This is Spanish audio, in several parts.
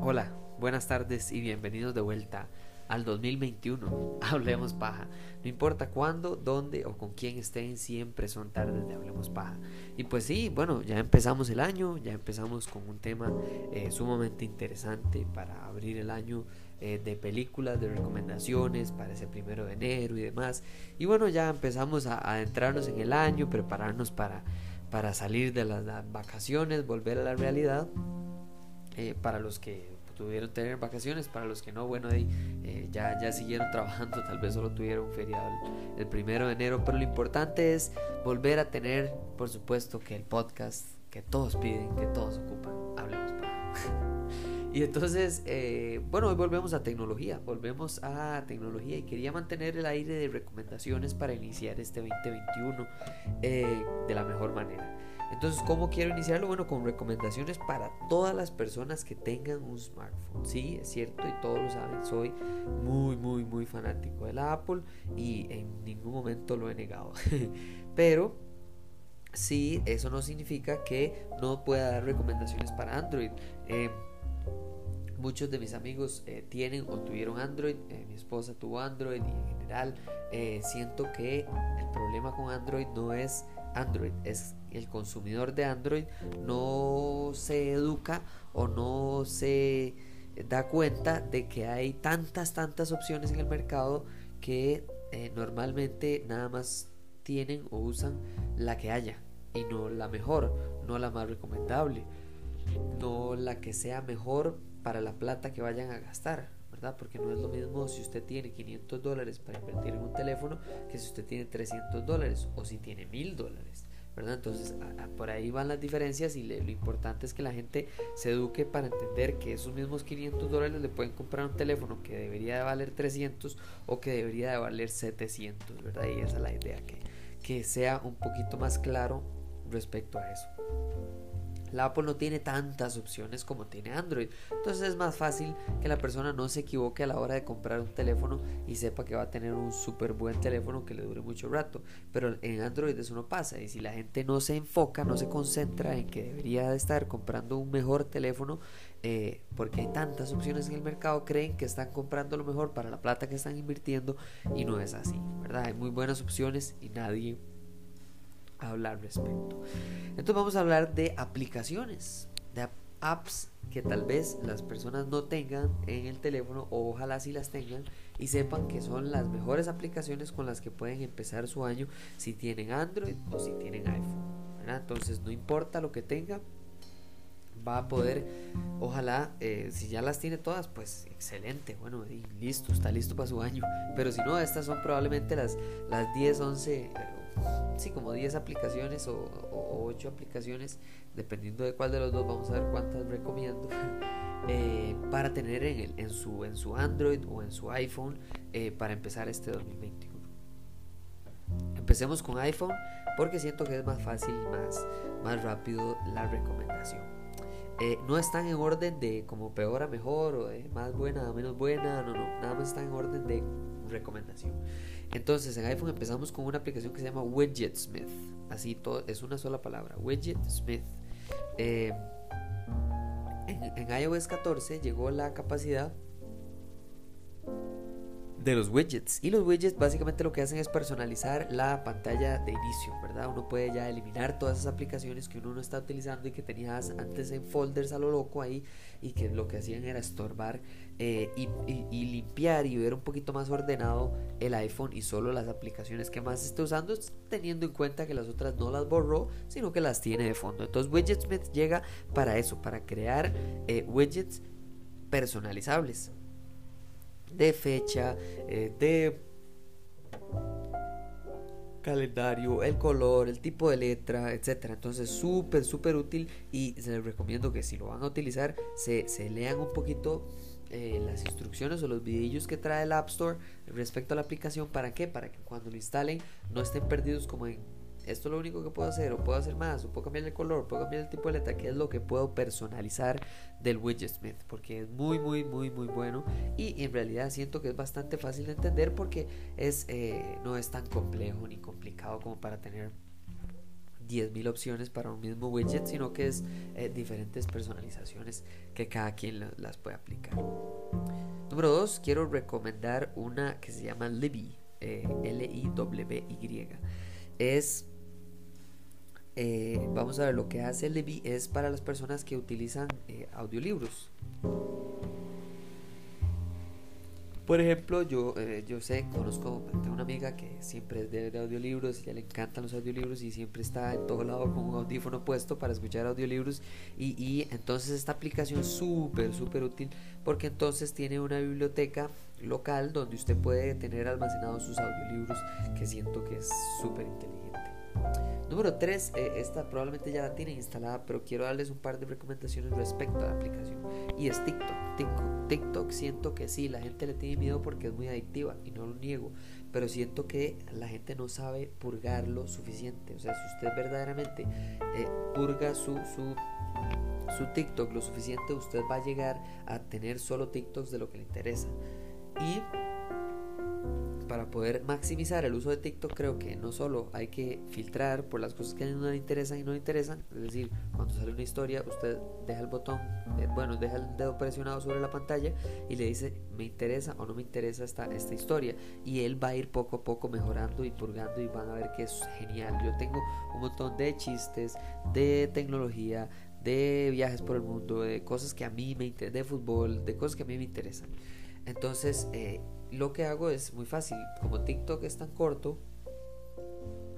Hola, buenas tardes y bienvenidos de vuelta al 2021. Hablemos paja. No importa cuándo, dónde o con quién estén, siempre son tardes de Hablemos paja. Y pues sí, bueno, ya empezamos el año, ya empezamos con un tema eh, sumamente interesante para abrir el año eh, de películas, de recomendaciones para ese primero de enero y demás. Y bueno, ya empezamos a adentrarnos en el año, prepararnos para, para salir de las, vacaciones, volver a la realidad. Eh, para los que tuvieron tener vacaciones, para los que no, bueno, ahí, eh, ya, ya siguieron trabajando, tal vez solo tuvieron feriado el, primero de enero, pero lo importante es volver a tener, por supuesto, que el podcast que todos piden, que todos ocupan, hablemos para. y entonces, eh, bueno, hoy volvemos a tecnología, volvemos a tecnología y quería mantener el aire de recomendaciones para iniciar este 2021 eh, de la mejor manera. Entonces, ¿cómo quiero iniciarlo? Bueno, con recomendaciones para todas las personas que tengan un smartphone. Sí, es cierto y todos lo saben, soy muy, muy, muy fanático de la Apple y en ningún momento lo he negado. Pero sí, eso no significa que no pueda dar recomendaciones para Android. Eh, muchos de mis amigos eh, tienen o tuvieron Android, eh, mi esposa tuvo Android y en general siento que el problema con Android no es Android, es el consumidor de Android no se educa o no se da cuenta de que hay tantas, tantas opciones en el mercado que eh, normalmente nada más tienen o usan la que haya y no la mejor, no la más recomendable, no la que sea mejor para la plata que vayan a gastar. ¿verdad? Porque no es lo mismo si usted tiene 500 dólares para invertir en un teléfono que si usted tiene 300 dólares o si tiene 1000 dólares. Entonces, por ahí van las diferencias y lo importante es que la gente se eduque para entender que esos mismos 500 dólares le pueden comprar un teléfono que debería de valer 300 o que debería de valer 700, ¿verdad? Y esa es la idea, que, que sea un poquito más claro respecto a eso. La Apple no tiene tantas opciones como tiene Android. Entonces es más fácil que la persona no se equivoque a la hora de comprar un teléfono y sepa que va a tener un súper buen teléfono que le dure mucho rato. Pero en Android eso no pasa. Y si la gente no se enfoca, no se concentra en que debería de estar comprando un mejor teléfono, eh, porque hay tantas opciones en el mercado, creen que están comprando lo mejor para la plata que están invirtiendo y no es así, ¿verdad? Hay muy buenas opciones y nadie hablar respecto. Entonces vamos a hablar de aplicaciones, de apps que tal vez las personas no tengan en el teléfono o ojalá si las tengan y sepan que son las mejores aplicaciones con las que pueden empezar su año si tienen Android o si tienen iPhone. Entonces no importa lo que tenga, va a poder, ojalá, eh, si ya las tiene todas, pues excelente, bueno, y listo, está listo para su año. Pero si no, estas son probablemente las, las 10, 11 sí, como 10 aplicaciones o, 8 aplicaciones, dependiendo de cuál de los dos, vamos a ver cuántas recomiendo, eh, para tener en, el, en, su, en su Android o en su iPhone eh, para empezar este 2021. Empecemos con iPhone porque siento que es más fácil más, más rápido la recomendación. Eh, no están en orden de como peor a mejor o de más buena a menos buena, no, no, nada más están en orden de recomendación. Entonces en iPhone empezamos con una aplicación que se llama Widgetsmith. Así todo, es una sola palabra, Widgetsmith. Eh, en, en iOS 14 llegó la capacidad de los widgets. Y los widgets básicamente lo que hacen es personalizar la pantalla de inicio, ¿verdad? Uno puede ya eliminar todas esas aplicaciones que uno no está utilizando y que tenías antes en folders a lo loco ahí y que lo que hacían era estorbar eh, y, limpiar y ver un poquito más ordenado el iPhone y solo las aplicaciones que más esté usando, teniendo en cuenta que las otras no las borró, sino que las tiene de fondo. Entonces Widgetsmith llega para eso, para crear eh, widgets personalizables de fecha, eh, de calendario, el color, el tipo de letra, etcétera. Entonces, súper, súper útil y se les recomiendo que si lo van a utilizar, se, lean un poquito eh, las instrucciones o los videillos que trae el App Store respecto a la aplicación. ¿Para qué? Para que cuando lo instalen no estén perdidos como en esto es lo único que puedo hacer, o puedo hacer más, o puedo cambiar el color, puedo cambiar el tipo de letra, que es lo que puedo personalizar del Widget Smith, porque es muy, muy, muy, muy bueno y en realidad siento que es bastante fácil de entender porque es, eh, no es tan complejo ni complicado como para tener 10.000 opciones para un mismo widget, sino que es eh, diferentes personalizaciones que cada quien las puede aplicar. Número 2, quiero recomendar una que se llama Libby, eh, L-I-W-Y. Es, eh, vamos a ver, lo que hace Libby es para las personas que utilizan audiolibros. Por ejemplo, yo, eh, yo sé, conozco, tengo una amiga que siempre es de, audiolibros ya le encantan los audiolibros y siempre está en todo lado con un audífono puesto para escuchar audiolibros y, y entonces esta aplicación es súper, súper útil porque entonces tiene una biblioteca local donde usted puede tener almacenados sus audiolibros que siento que es súper inteligente. Número 3, eh, esta probablemente ya la tienen instalada, pero quiero darles un par de recomendaciones respecto a la aplicación. Y es TikTok. TikTok. TikTok siento que sí, la gente le tiene miedo porque es muy adictiva y no lo niego, pero siento que la gente no sabe purgarlo suficiente. O sea, si usted verdaderamente eh, purga su, su, su TikTok lo suficiente, usted va a llegar a tener solo TikToks de lo que le interesa. Y para poder maximizar el uso de TikTok creo que no solo hay que filtrar por las cosas que a le interesan y no le interesan, es decir, cuando sale una historia usted deja el botón, eh, bueno, deja el dedo presionado sobre la pantalla y le dice me interesa o no me interesa esta, esta historia y él va a ir poco a poco mejorando y purgando y van a ver que es genial. Yo tengo un montón de chistes, de tecnología, de viajes por el mundo, de cosas que a mí me interesan, de fútbol, de cosas que a mí me interesan. Entonces, eh, lo que hago es muy fácil. Como TikTok es tan corto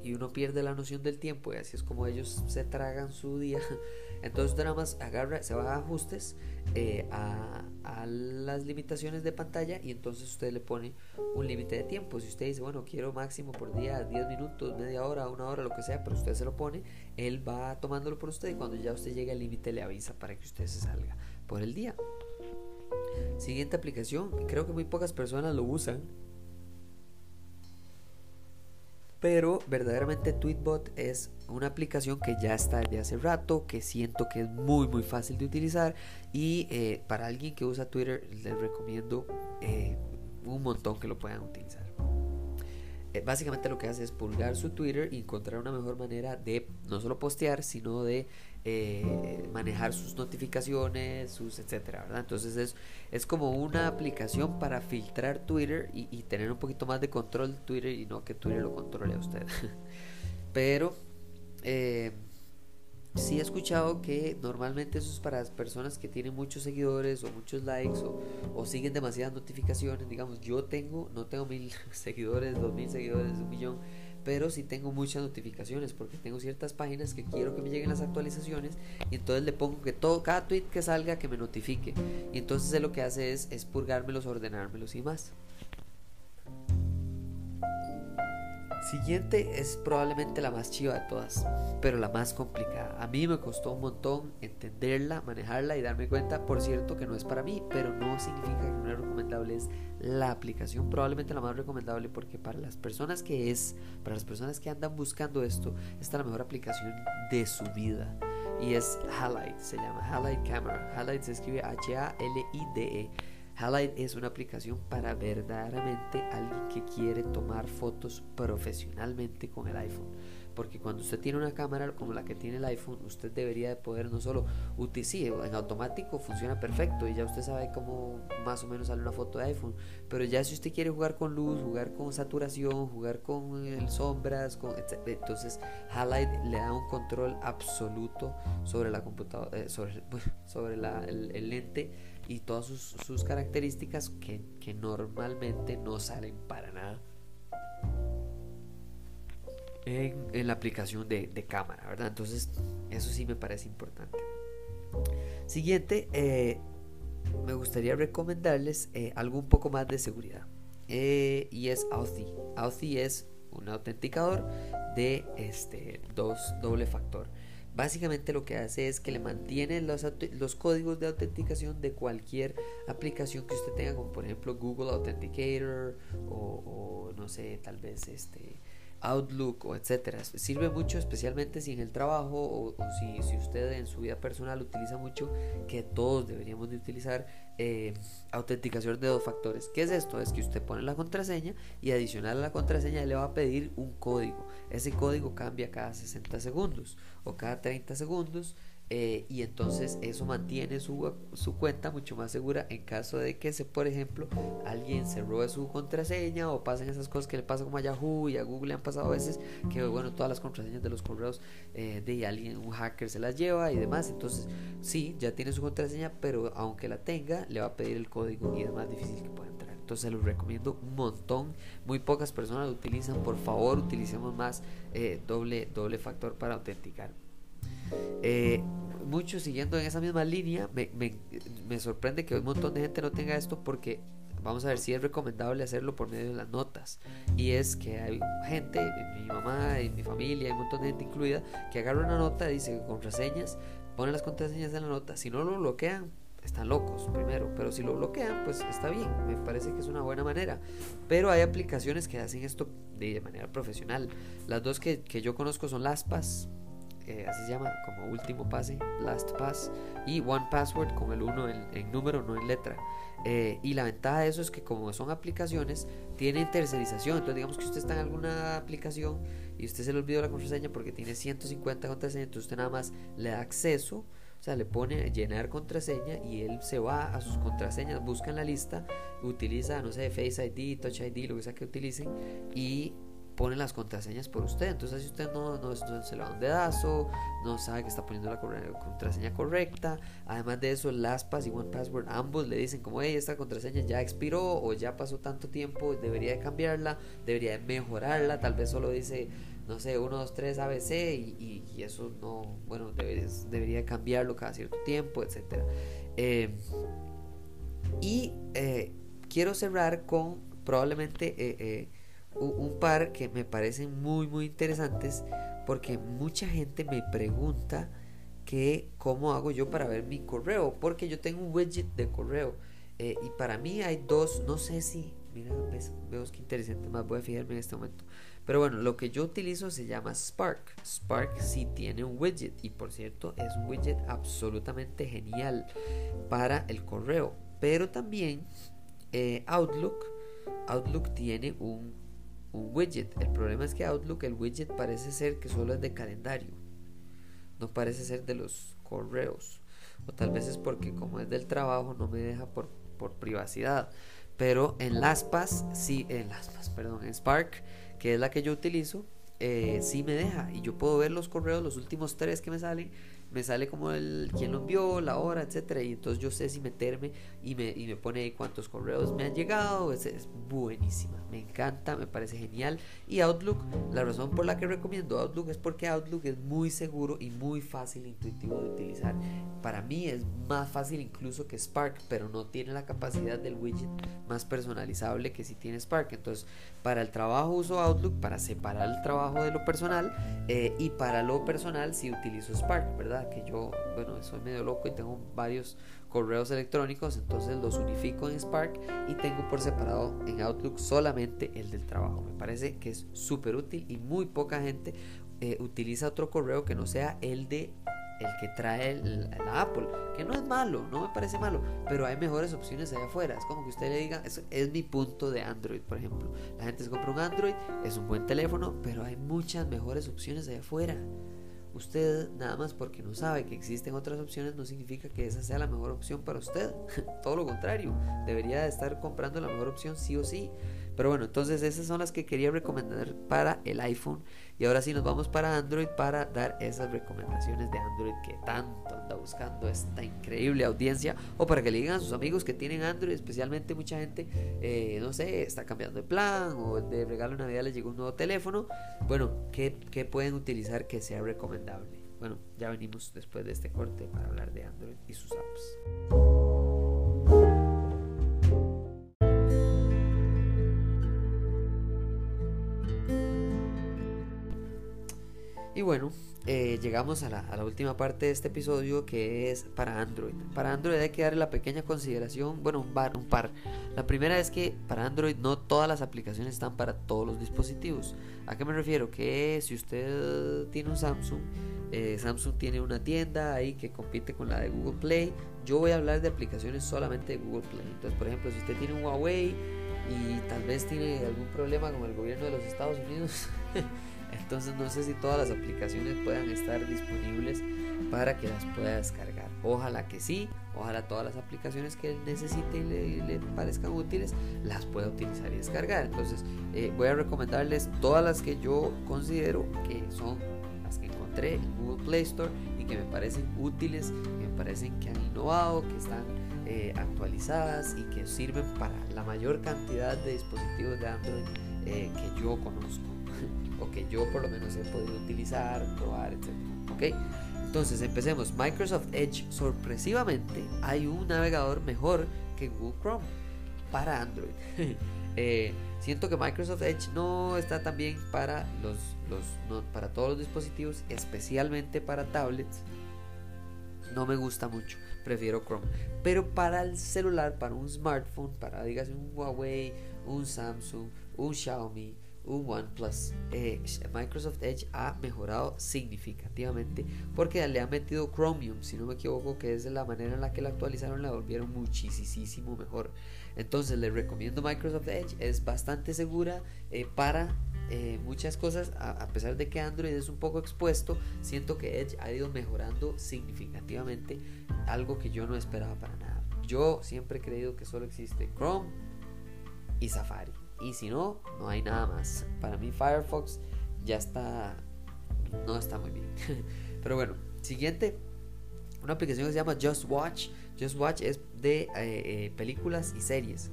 y uno pierde la noción del tiempo y así es como ellos se tragan su día. Entonces nada más agarra, se va a ajustes eh, a, las limitaciones de pantalla y entonces usted le pone un límite de tiempo. Si usted dice, bueno, quiero máximo por día 10 minutos, media hora, una hora, lo que sea, pero usted se lo pone, él va tomándolo por usted y cuando ya usted llegue al límite le avisa para que usted se salga por el día. Siguiente aplicación, creo que muy pocas personas lo usan. Pero verdaderamente Tweetbot es una aplicación que ya está desde hace rato, que siento que es muy muy fácil de utilizar y eh, para alguien que usa Twitter les recomiendo eh, un montón que lo puedan utilizar. Eh, básicamente lo que hace es pulgar su Twitter y encontrar una mejor manera de no solo postear, sino de eh, manejar sus notificaciones, sus etcétera, ¿verdad? Entonces es, es como una aplicación para filtrar Twitter y, tener un poquito más de control de Twitter y no que Twitter lo controle a usted. Pero eh, sí he escuchado que normalmente eso es para personas que tienen muchos seguidores o muchos likes o, siguen demasiadas notificaciones. Digamos, yo tengo, no tengo mil seguidores, dos mil seguidores, un millón pero sí tengo muchas notificaciones porque tengo ciertas páginas que quiero que me lleguen las actualizaciones y entonces le pongo que todo cada tweet que salga que me notifique y entonces lo que hace es, es purgármelos, ordenármelos y más. Siguiente es probablemente la más chiva de todas, pero la más complicada. A mí me costó un montón entenderla, manejarla y darme cuenta, por cierto, que no es para mí, pero no significa que no es recomendable. Es la aplicación probablemente la más recomendable porque para las personas que es, para las personas que andan buscando esto, esta es la mejor aplicación de su vida. Y es Halide, se llama Halide Camera. Halide se escribe H-A-L-I-D-E. Halide es una aplicación para verdaderamente alguien que quiere tomar fotos profesionalmente con el iPhone. Porque cuando usted tiene una cámara como la que tiene el iPhone, usted debería de poder no solo utilizar, en automático funciona perfecto y ya usted sabe cómo más o menos sale una foto de iPhone. Pero ya si usted quiere jugar con luz, jugar con saturación, jugar con sombras, con, entonces Halide le da un control absoluto sobre la computadora, eh, sobre, sobre el lente y todas sus, características que, normalmente no salen para nada en, la aplicación de, cámara, ¿verdad? Entonces, eso sí me parece importante. Siguiente, eh, me gustaría recomendarles eh, algo un poco más de seguridad. Eh, y es Authy. Authy es un autenticador de este dos doble factor. Básicamente lo que hace es que le mantiene los, los, códigos de autenticación de cualquier aplicación que usted tenga, como por ejemplo Google Authenticator o, no sé, tal vez este Outlook o etcétera. Sirve mucho especialmente si en el trabajo o, si, si, usted en su vida personal utiliza mucho, que todos deberíamos de utilizar eh, autenticación de dos factores. ¿Qué es esto? Es que usted pone la contraseña y adicional a la contraseña le va a pedir un código. Ese código cambia cada 60 segundos o cada 30 segundos eh, y entonces eso mantiene su, su, cuenta mucho más segura en caso de que, se, por ejemplo, alguien se robe su contraseña o pasen esas cosas que le pasa como a Yahoo y a Google le han pasado a veces, que bueno, todas las contraseñas de los correos eh, de alguien, un hacker se las lleva y demás. Entonces, sí, ya tiene su contraseña, pero aunque la tenga, le va a pedir el código y es más difícil que pueda entrar. Entonces, se los recomiendo un montón. Muy pocas personas lo utilizan. Por favor, utilicemos más eh, doble, doble factor para autenticar. Eh, mucho siguiendo en esa misma línea, me, me, sorprende que un montón de gente no tenga esto porque vamos a ver si es recomendable hacerlo por medio de las notas. Y es que hay gente, mi mamá y mi familia, hay un montón de gente incluida, que agarra una nota, dice contraseñas, pone las contraseñas en la nota. Si no lo bloquean, están locos primero, pero si lo bloquean, pues está bien, me parece que es una buena manera. Pero hay aplicaciones que hacen esto de manera profesional. Las dos que, que yo conozco son LastPass, así se llama, como último pase, last pass, y one password con el 1 en, número, no en letra. Eh, y la ventaja de eso es que como son aplicaciones, tienen tercerización. Entonces digamos que usted está en alguna aplicación y usted se le olvidó la contraseña porque tiene 150 contraseñas, entonces usted nada más le da acceso. O sea, le pone llenar contraseña y él se va a sus contraseñas, busca en la lista, utiliza, no sé, Face ID, Touch ID, lo que sea que utilicen, y pone las contraseñas por usted. Entonces, si usted no, no, se le da un dedazo, no sabe que está poniendo la contraseña correcta, además de eso, LastPass y OnePassword ambos le dicen como, hey, esta contraseña ya expiró o ya pasó tanto tiempo, debería de cambiarla, debería de mejorarla, tal vez solo dice, no sé, 1, 2, 3 ABC y, y, eso no, bueno, debería, cambiarlo cada cierto tiempo, etcétera. Eh, y eh, quiero cerrar con probablemente... Eh, un par que me parecen muy muy interesantes porque mucha gente me pregunta que cómo hago yo para ver mi correo porque yo tengo un widget de correo eh, y para mí hay dos no sé si mira ves, que interesante más voy a fijarme en este momento. Pero bueno lo que yo utilizo se llama Spark. Spark sí tiene un widget y por cierto es un widget absolutamente genial para el correo. Pero también eh, Outlook. Outlook tiene un un widget. El problema es que Outlook, el widget parece ser que solo es de calendario. No parece ser de los correos. O tal vez es porque como es del trabajo no me deja por, por privacidad. Pero en LastPass, sí, en LastPass, perdón, en Spark, que es la que yo utilizo, eh, sí me deja. Y yo puedo ver los correos, los últimos tres que me salen, me sale como el quién lo envió, la hora, etcétera, y entonces yo sé si meterme y me, y me pone ahí cuántos correos me han llegado, es, buenísima, me encanta, me parece genial. Y Outlook, la razón por la que recomiendo Outlook es porque Outlook es muy seguro y muy fácil, e intuitivo de utilizar. Para mí es más fácil incluso que Spark, pero no tiene la capacidad del widget más personalizable que si tiene Spark. Entonces, para el trabajo uso Outlook para separar el trabajo de lo personal eh, y para lo personal si utilizo Spark, ¿verdad? Que yo, bueno, soy medio loco y tengo varios correos electrónicos, entonces los unifico en Spark y tengo por separado en Outlook solamente el del trabajo. Me parece que es súper útil y muy poca gente eh, utiliza otro correo que no sea el de el que trae el, la Apple, que no es malo, no me parece malo, pero hay mejores opciones allá afuera. Es como que usted le diga, es, es mi punto de Android, por ejemplo. La gente se compra un Android, es un buen teléfono, pero hay muchas mejores opciones allá afuera. Usted nada más porque no sabe que existen otras opciones no significa que esa sea la mejor opción para usted. Todo lo contrario, debería estar comprando la mejor opción sí o sí. Pero bueno, entonces esas son las que quería recomendar para el iPhone. Y ahora sí nos vamos para Android para dar esas recomendaciones de Android que tanto anda buscando esta increíble audiencia. O para que le digan a sus amigos que tienen Android, especialmente mucha gente, eh, no sé, está cambiando de plan o de regalo de Navidad les llegó un nuevo teléfono. Bueno, ¿qué, ¿qué pueden utilizar que sea recomendable? Bueno, ya venimos después de este corte para hablar de Android y sus apps. Y bueno, eh, llegamos a la, última parte de este episodio que es para Android. Para Android hay que darle la pequeña consideración, bueno, un, un par. La primera es que para Android no todas las aplicaciones están para todos los dispositivos. ¿A qué me refiero? Que si usted tiene un Samsung, eh, Samsung tiene una tienda ahí que compite con la de Google Play. Yo voy a hablar de aplicaciones solamente de Google Play. Entonces, por ejemplo, si usted tiene un Huawei y tal vez tiene algún problema con el gobierno de los Estados Unidos, entonces no sé si todas las aplicaciones puedan estar disponibles para que las pueda descargar. Ojalá que sí, ojalá todas las aplicaciones que él necesite y le, parezcan útiles las pueda utilizar y descargar. Entonces eh, voy a recomendarles todas las que yo considero que son las que encontré en Google Play Store y que me parecen útiles, que me parecen que han innovado, que están eh, actualizadas y que sirven para la mayor cantidad de dispositivos de Android eh, que yo conozco que yo por lo menos he podido utilizar, probar, etc. ¿Ok? Entonces empecemos. Microsoft Edge, sorpresivamente, hay un navegador mejor que Google Chrome para Android. Eh, siento que Microsoft Edge no está tan bien para, los, los para todos los dispositivos, especialmente para tablets. No me gusta mucho, prefiero Chrome. Pero para el celular, para un smartphone, para dígase un Huawei, un Samsung, un Xiaomi, un OnePlus, eh, Microsoft Edge ha mejorado significativamente porque le ha metido Chromium, si no me equivoco, que es la manera en la que la actualizaron, la volvieron muchísimo mejor. Entonces les recomiendo Microsoft Edge, es bastante segura eh, para eh, muchas cosas, a, pesar de que Android es un poco expuesto, siento que Edge ha ido mejorando significativamente, algo que yo no esperaba para nada. Yo siempre he creído que solo existe Chrome y Safari. Y si no, no hay nada más. Para mí Firefox ya está... No está muy bien. Pero bueno, siguiente. Una aplicación que se llama Just Watch. Just Watch es de eh, eh, películas y series.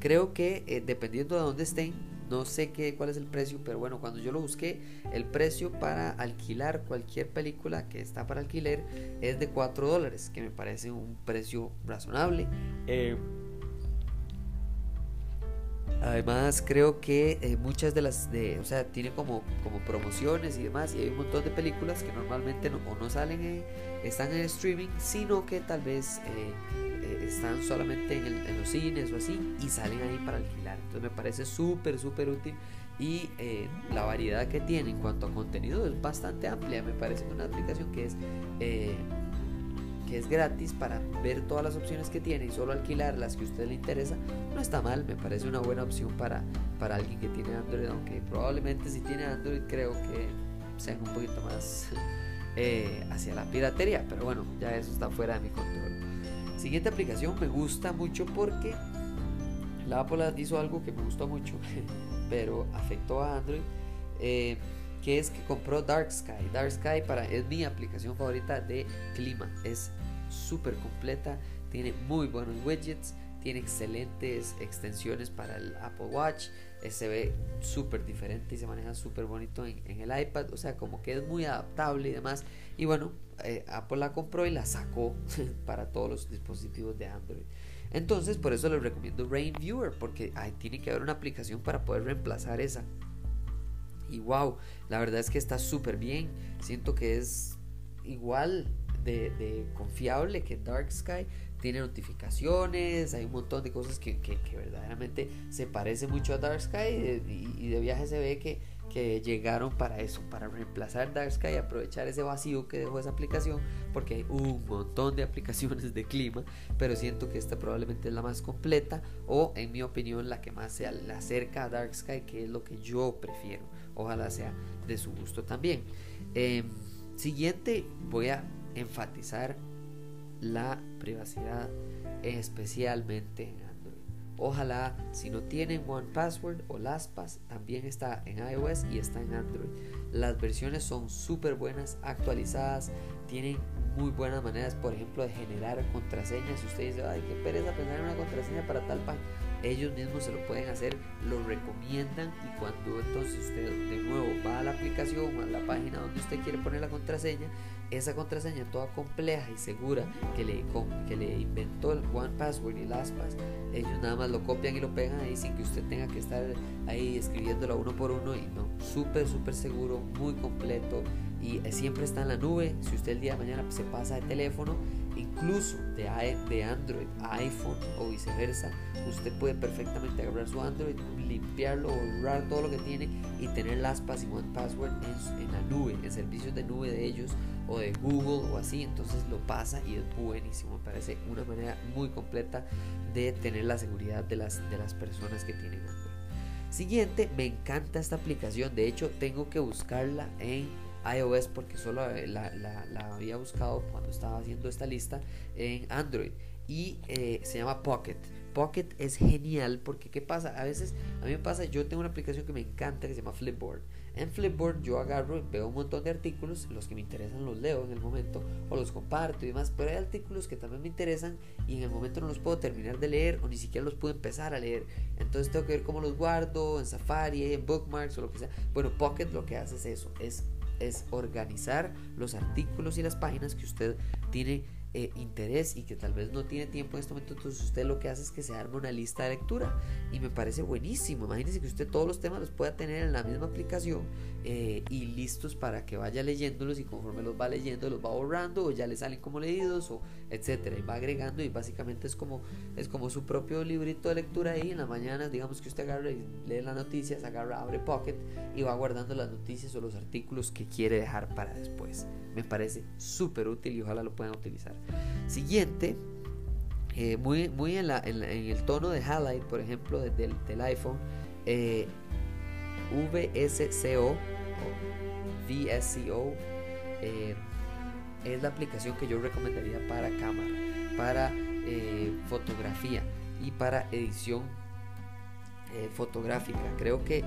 Creo que eh, dependiendo de dónde estén, no sé qué, cuál es el precio, pero bueno, cuando yo lo busqué, el precio para alquilar cualquier película que está para alquiler es de 4 dólares, que me parece un precio razonable. Además creo que eh, muchas de las, de, o sea, tiene como, como promociones y demás y hay un montón de películas que normalmente no, o no salen, están en streaming, sino que tal vez eh, eh, están solamente en, los cines o así y salen ahí para alquilar. Entonces me parece súper, súper útil y la variedad que tiene en cuanto a contenido es bastante amplia. Me parece una aplicación que es que es gratis para ver todas las opciones que tiene y solo alquilar las que a usted le interesa, no está mal, me parece una buena opción para, para alguien que tiene Android, aunque probablemente si tiene Android creo que sean un poquito más eh, hacia la piratería, pero bueno, ya eso está fuera de mi control. Siguiente aplicación me gusta mucho porque la Apple hizo algo que me gustó mucho, pero afectó a Android. Eh, que es que compró Dark Sky. Dark Sky para, es mi aplicación favorita de clima. Es súper completa, tiene muy buenos widgets, tiene excelentes extensiones para el Apple Watch, eh, se ve súper diferente y se maneja súper bonito en, el iPad, o sea, como que es muy adaptable y demás. Y bueno, eh, Apple la compró y la sacó para todos los dispositivos de Android. Entonces, por eso les recomiendo Rain Viewer, porque ahí tiene que haber una aplicación para poder reemplazar esa. Y wow, la verdad es que está súper bien. Siento que es igual de, confiable que Dark Sky. Tiene notificaciones, hay un montón de cosas que, verdaderamente se parece mucho a Dark Sky y, de viaje se ve que, que llegaron para eso, para reemplazar Dark Sky y aprovechar ese vacío que dejó esa aplicación, porque hay un montón de aplicaciones de clima, pero siento que esta probablemente es la más completa o en mi opinión la que más se acerca a Dark Sky, que es lo que yo prefiero. Ojalá sea de su gusto también. Em, siguiente, voy a enfatizar la privacidad, especialmente en Android. Ojalá, si no tienen One Password o LastPass, también está en iOS y está en Android. Las versiones son súper buenas, actualizadas, tienen muy buenas maneras, por ejemplo, de generar contraseñas. Si usted dice, ay, qué pereza pensar en una contraseña para tal página, ellos mismos se lo pueden hacer, lo recomiendan y cuando entonces usted de nuevo va a la aplicación o a la página donde usted quiere poner la contraseña, esa contraseña toda compleja y segura que le, que le inventó el One Password y LastPass, ellos nada más lo copian y lo pegan ahí sin que usted tenga que estar ahí escribiéndolo uno por uno y no, súper, súper seguro, muy completo y siempre está en la nube. Si usted el día de mañana se pasa de teléfono, incluso de, de Android a iPhone o viceversa, usted puede perfectamente agarrar su Android, limpiarlo, borrar todo lo que tiene y tener LastPass y One Password en, en la nube, en servicios de nube de ellos o de Google o así, entonces lo pasa y es buenísimo, me parece una manera muy completa de tener la seguridad de las, de las personas que tienen Android. Siguiente, me encanta esta aplicación, de hecho tengo que buscarla en iOS porque solo la, había buscado cuando estaba haciendo esta lista en Android y eh, se llama Pocket. Pocket es genial porque ¿qué pasa? A veces a mí me pasa, yo tengo una aplicación que me encanta que se llama Flipboard. En Flipboard yo agarro, veo un montón de artículos, los que me interesan los leo en el momento o los comparto y demás, pero hay artículos que también me interesan y en el momento no los puedo terminar de leer o ni siquiera los puedo empezar a leer. Entonces tengo que ver cómo los guardo en Safari, en Bookmarks o lo que sea. Bueno, Pocket lo que hace es eso, es es organizar los artículos y las páginas que usted tiene eh, interés y que tal vez no tiene tiempo en este momento, entonces usted lo que hace es que se arme una lista de lectura y me parece buenísimo. Imagínese que usted todos los temas los pueda tener en la misma aplicación eh, y listos para que vaya leyéndolos y conforme los va leyendo los va borrando o ya le salen como leídos o etcétera. Y va agregando y básicamente es como es como su propio librito de lectura ahí en la mañana digamos que usted agarra y lee las noticias agarra abre Pocket y va guardando las noticias o los artículos que quiere dejar para después. Me parece súper útil y ojalá lo puedan utilizar Siguiente, eh, muy, muy en, el tono de highlight, por ejemplo, del, iPhone, eh, VSCO o VSCO eh, es la aplicación que yo recomendaría para cámara, para fotografía y para edición fotográfica. Creo que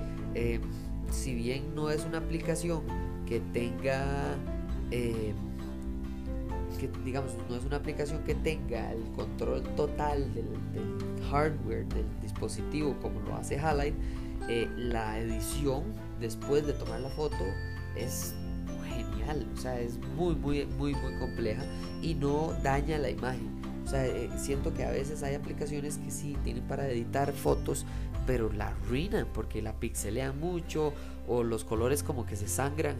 si bien no es una aplicación que tenga que digamos no es una aplicación que tenga el control total del, hardware del dispositivo como lo hace Halide, eh, la edición después de tomar la foto es genial, o sea, es muy, muy, muy, muy compleja y no daña la imagen. O sea, eh, siento que a veces hay aplicaciones que sí tienen para editar fotos, pero la arruinan porque la pixelean mucho o los colores como que se sangran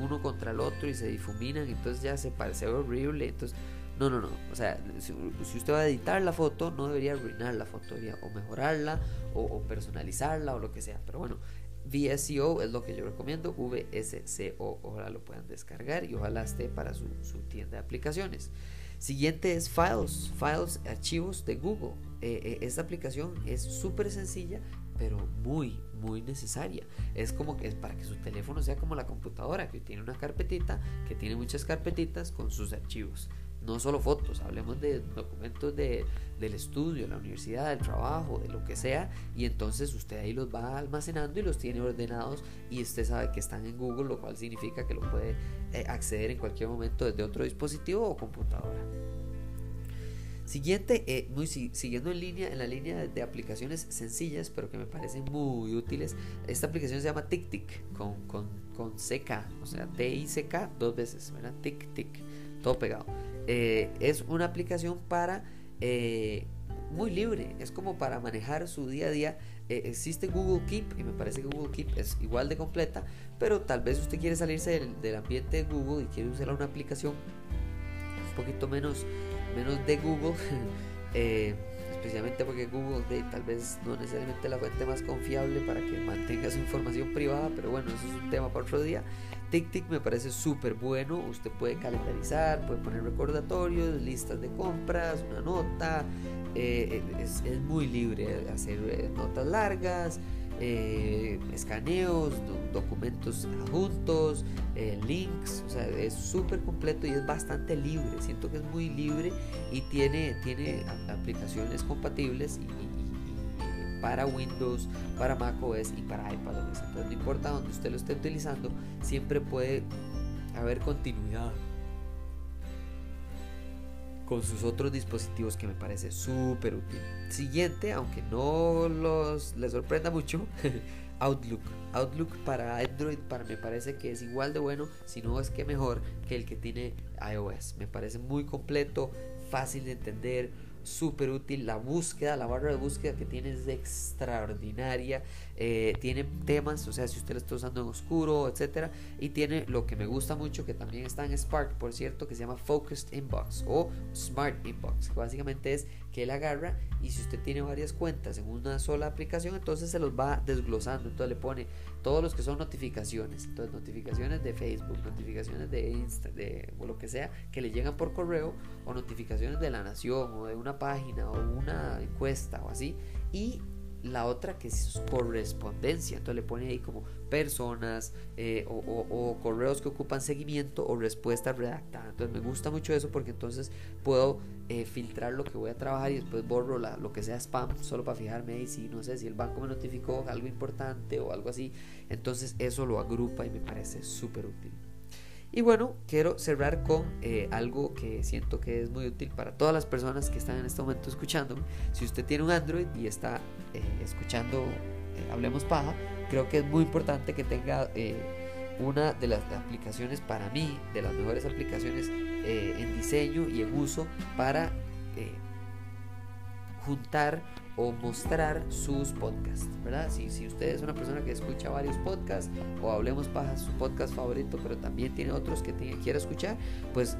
uno contra el otro y se difuminan, entonces ya se parece horrible. Entonces, no, no, no. O sea, si, usted va a editar la foto, no debería arruinar la foto, debería o mejorarla o, personalizarla o lo que sea. Pero bueno, VSCO es lo que yo recomiendo, VSCO. Ojalá lo puedan descargar y ojalá esté para su, su tienda de aplicaciones. Siguiente es Files, Files, archivos de Google. Eh, eh, esta aplicación es súper sencilla, pero muy, muy necesaria. Es como que es para que su teléfono sea como la computadora, que tiene una carpetita, que tiene muchas carpetitas con sus archivos. No solo fotos, hablemos de documentos de, del estudio, la universidad, del trabajo, de lo que sea, y entonces usted ahí los va almacenando y los tiene ordenados y usted sabe que están en Google, lo cual significa que lo puede eh, acceder en cualquier momento desde otro dispositivo o computadora. Siguiente, eh, muy, siguiendo en línea en la línea de, aplicaciones sencillas, pero que me parecen muy útiles. Esta aplicación se llama TicTic con, con, con CK, o sea, T-I-C-K dos veces, ¿verdad? TicTic, todo pegado. Eh, es una aplicación para eh, muy libre, es como para manejar su día a día. existe Google Keep y me parece que Google Keep es igual de completa, pero tal vez usted quiere salirse del, del ambiente de Google y quiere usar una aplicación un poquito menos menos de Google, eh, especialmente porque Google de, tal vez no necesariamente la fuente más confiable para que mantenga su información privada, pero bueno, eso es un tema para otro día. TicTic me parece súper bueno, usted puede calendarizar, puede poner recordatorios, listas de compras, una nota, eh, es, es, muy libre hacer eh, notas largas, eh, escaneos, documentos adjuntos, eh, links, o sea, es súper completo y es bastante libre. Siento que es muy libre y tiene, tiene aplicaciones compatibles para Windows, para macOS y para iPadOS. Entonces, no importa donde usted lo esté utilizando, siempre puede haber continuidad con sus otros dispositivos que me parece súper útil. Siguiente, aunque no los les sorprenda mucho, Outlook. Outlook para Android para, me parece que es igual de bueno, si no es que mejor que el que tiene iOS. Me parece muy completo, fácil de entender, súper útil. La búsqueda, la barra de búsqueda que tiene es extraordinaria. Eh, tiene temas, o sea, si usted lo está usando en oscuro, etcétera. Y tiene lo que me gusta mucho, que también está en Spark, por cierto, que se llama Focused Inbox o Smart Inbox, que básicamente es que él agarra y si usted tiene varias cuentas en una sola aplicación, entonces se los va desglosando. Entonces le pone todos los que son notificaciones, entonces notificaciones de Facebook, notificaciones de Insta, de o lo que sea, que le llegan por correo, o notificaciones de la nación, o de una página, o una encuesta, o así. Y la otra que es correspondencia. Entonces le pone ahí como personas eh, o, correos que ocupan seguimiento o respuesta redactada. Entonces me gusta mucho eso porque entonces puedo eh, filtrar lo que voy a trabajar y después borro la, lo que sea spam solo para fijarme ahí si no sé si el banco me notificó algo importante o algo así. Entonces eso lo agrupa y me parece súper útil. Y bueno, quiero cerrar con eh, algo que siento que es muy útil para todas las personas que están en este momento escuchándome. Si usted tiene un Android y está eh, escuchando eh, Hablemos Paja, creo que es muy importante que tenga una de las aplicaciones para mí, de las mejores aplicaciones en diseño y en uso para juntar o mostrar sus podcasts, ¿verdad? Si, si usted es una persona que escucha varios podcasts o Hablemos Paja, su podcast favorito, pero también tiene otros que tiene, quiere escuchar, pues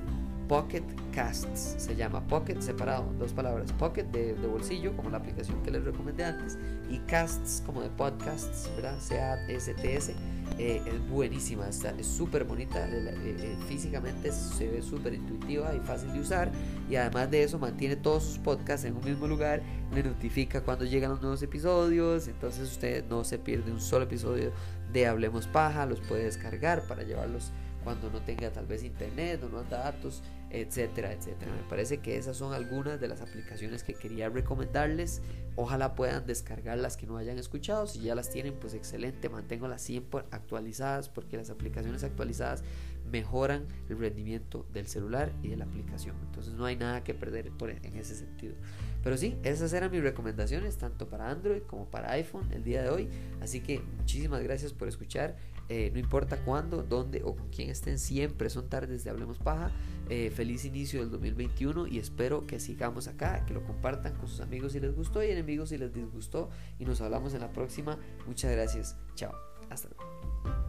Pocket Casts se llama Pocket separado, dos palabras, Pocket de, bolsillo, como la aplicación que les recomendé antes, y Casts como de podcasts, ¿verdad? C-A-S-T-S. Eh, es buenísima, es súper bonita, eh, eh, físicamente se ve súper intuitiva y fácil de usar, y además de eso mantiene todos sus podcasts en un mismo lugar, le notifica cuando llegan los nuevos episodios, entonces usted no se pierde un solo episodio de Hablemos Paja, los puede descargar para llevarlos cuando no tenga tal vez internet o no datos, etcétera, etcétera. Me parece que esas son algunas de las aplicaciones que quería recomendarles. Ojalá puedan descargar las que no hayan escuchado. Si ya las tienen, pues excelente. Mantengo las siempre actualizadas porque las aplicaciones actualizadas mejoran el rendimiento del celular y de la aplicación. Entonces no hay nada que perder en ese sentido. Pero sí, esas eran mis recomendaciones, tanto para Android como para iPhone el día de hoy. Así que muchísimas gracias por escuchar. Eh, no importa cuándo, dónde o con quién estén, siempre son tardes de Hablemos Paja. Eh, feliz inicio del 2021 y espero que sigamos acá, que lo compartan con sus amigos si les gustó y enemigos si les disgustó. Y nos hablamos en la próxima. Muchas gracias. Chao. Hasta luego.